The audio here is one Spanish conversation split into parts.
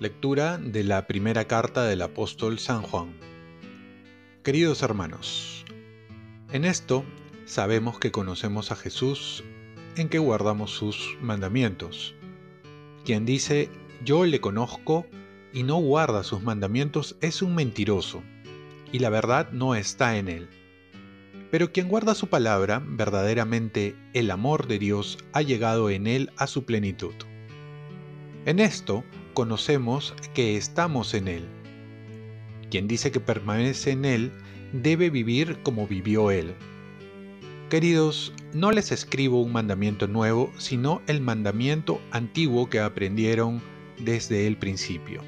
Lectura de la primera carta del apóstol San Juan. Queridos hermanos, en esto sabemos que conocemos a Jesús en que guardamos sus mandamientos. Quien dice, yo le conozco y no guarda sus mandamientos es un mentiroso, y la verdad no está en él. Pero quien guarda su palabra, verdaderamente el amor de Dios ha llegado en él a su plenitud. En esto conocemos que estamos en Él. Quien dice que permanece en Él debe vivir como vivió Él. Queridos, no les escribo un mandamiento nuevo, sino el mandamiento antiguo que aprendieron desde el principio.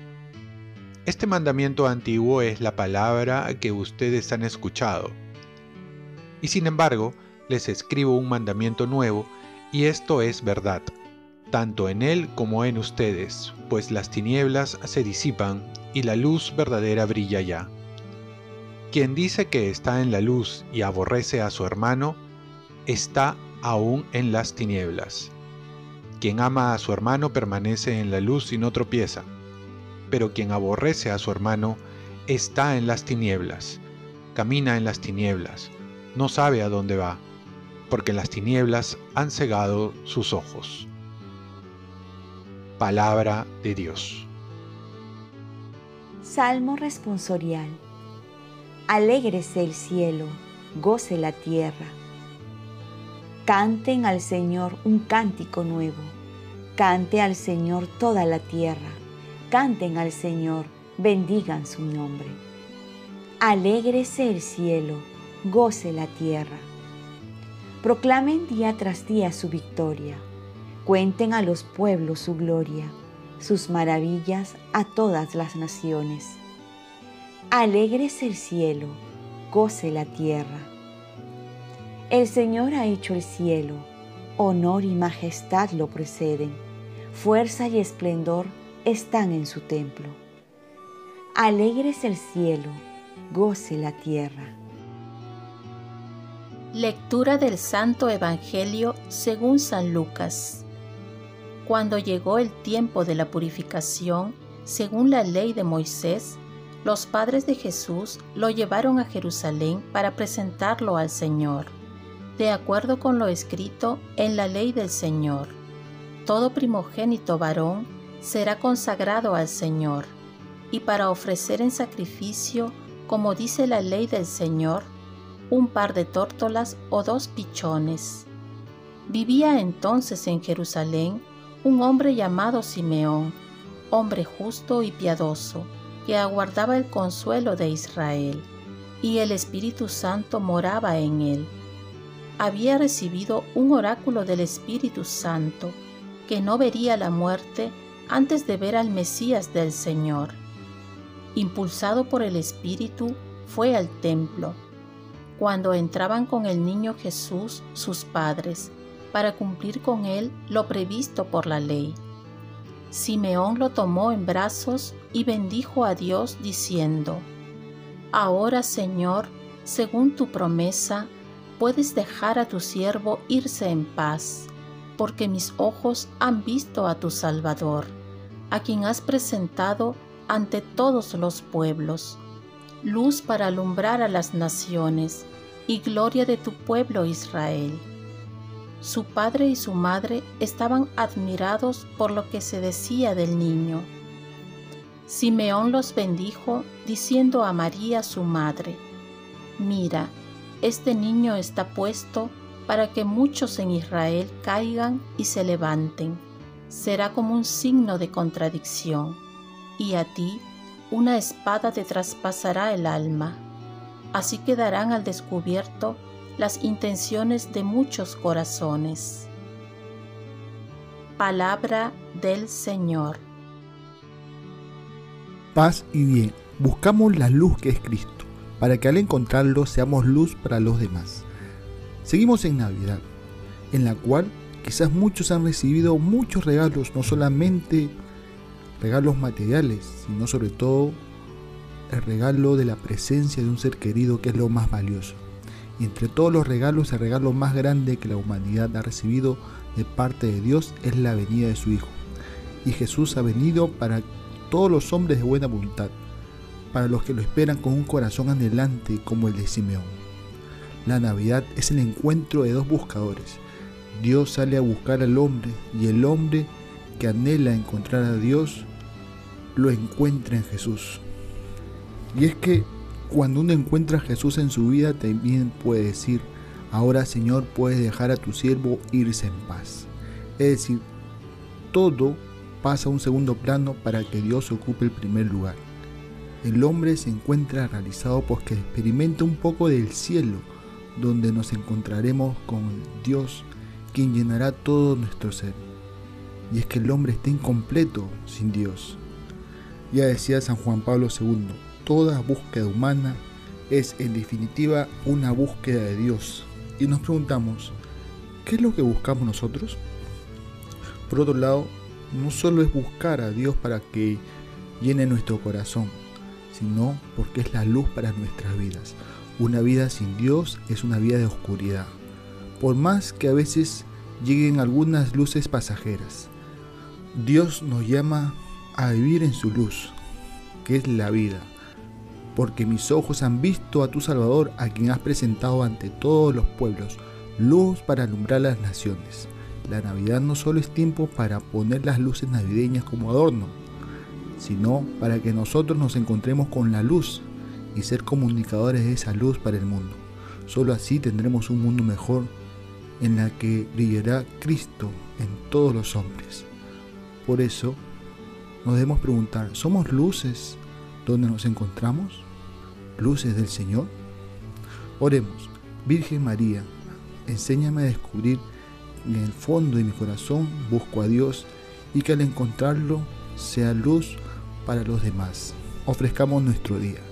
Este mandamiento antiguo es la palabra que ustedes han escuchado. Y sin embargo, les escribo un mandamiento nuevo, y esto es verdad tanto en Él como en ustedes, pues las tinieblas se disipan y la luz verdadera brilla ya. Quien dice que está en la luz y aborrece a su hermano, está aún en las tinieblas. Quien ama a su hermano permanece en la luz y no tropieza, pero quien aborrece a su hermano está en las tinieblas, camina en las tinieblas, no sabe a dónde va, porque las tinieblas han cegado sus ojos palabra de Dios. Salmo responsorial. Alégrese el cielo, goce la tierra. Canten al Señor un cántico nuevo. Cante al Señor toda la tierra. Canten al Señor, bendigan su nombre. Alégrese el cielo, goce la tierra. Proclamen día tras día su victoria Cuenten a los pueblos su gloria, sus maravillas a todas las naciones. Alegres el cielo, goce la tierra. El Señor ha hecho el cielo, honor y majestad lo preceden, fuerza y esplendor están en su templo. Alegres el cielo, goce la tierra. Lectura del Santo Evangelio según San Lucas. Cuando llegó el tiempo de la purificación, según la ley de Moisés, los padres de Jesús lo llevaron a Jerusalén para presentarlo al Señor, de acuerdo con lo escrito en la ley del Señor. Todo primogénito varón será consagrado al Señor, y para ofrecer en sacrificio, como dice la ley del Señor, un par de tórtolas o dos pichones. Vivía entonces en Jerusalén un hombre llamado Simeón, hombre justo y piadoso, que aguardaba el consuelo de Israel, y el Espíritu Santo moraba en él. Había recibido un oráculo del Espíritu Santo, que no vería la muerte antes de ver al Mesías del Señor. Impulsado por el Espíritu, fue al templo. Cuando entraban con el niño Jesús sus padres, para cumplir con él lo previsto por la ley. Simeón lo tomó en brazos y bendijo a Dios diciendo, Ahora Señor, según tu promesa, puedes dejar a tu siervo irse en paz, porque mis ojos han visto a tu Salvador, a quien has presentado ante todos los pueblos, luz para alumbrar a las naciones y gloria de tu pueblo Israel. Su padre y su madre estaban admirados por lo que se decía del niño. Simeón los bendijo diciendo a María su madre, Mira, este niño está puesto para que muchos en Israel caigan y se levanten. Será como un signo de contradicción, y a ti una espada te traspasará el alma. Así quedarán al descubierto las intenciones de muchos corazones. Palabra del Señor. Paz y bien, buscamos la luz que es Cristo, para que al encontrarlo seamos luz para los demás. Seguimos en Navidad, en la cual quizás muchos han recibido muchos regalos, no solamente regalos materiales, sino sobre todo el regalo de la presencia de un ser querido que es lo más valioso. Y entre todos los regalos, el regalo más grande que la humanidad ha recibido de parte de Dios es la venida de su Hijo. Y Jesús ha venido para todos los hombres de buena voluntad, para los que lo esperan con un corazón anhelante como el de Simeón. La Navidad es el encuentro de dos buscadores. Dios sale a buscar al hombre y el hombre que anhela encontrar a Dios lo encuentra en Jesús. Y es que cuando uno encuentra a Jesús en su vida también puede decir, ahora Señor puedes dejar a tu siervo irse en paz. Es decir, todo pasa a un segundo plano para que Dios ocupe el primer lugar. El hombre se encuentra realizado porque experimenta un poco del cielo, donde nos encontraremos con Dios, quien llenará todo nuestro ser. Y es que el hombre está incompleto sin Dios. Ya decía San Juan Pablo II, toda búsqueda humana es en definitiva una búsqueda de Dios. Y nos preguntamos, ¿qué es lo que buscamos nosotros? Por otro lado, no solo es buscar a Dios para que llene nuestro corazón, sino porque es la luz para nuestras vidas. Una vida sin Dios es una vida de oscuridad, por más que a veces lleguen algunas luces pasajeras. Dios nos llama a vivir en su luz, que es la vida, porque mis ojos han visto a tu Salvador, a quien has presentado ante todos los pueblos, luz para alumbrar las naciones. La Navidad no solo es tiempo para poner las luces navideñas como adorno, sino para que nosotros nos encontremos con la luz y ser comunicadores de esa luz para el mundo. Solo así tendremos un mundo mejor en la que brillará Cristo en todos los hombres. Por eso, nos debemos preguntar, ¿somos luces donde nos encontramos? ¿Luces del Señor? Oremos, Virgen María, enséñame a descubrir en el fondo de mi corazón busco a Dios y que al encontrarlo sea luz para los demás. Ofrezcamos nuestro día.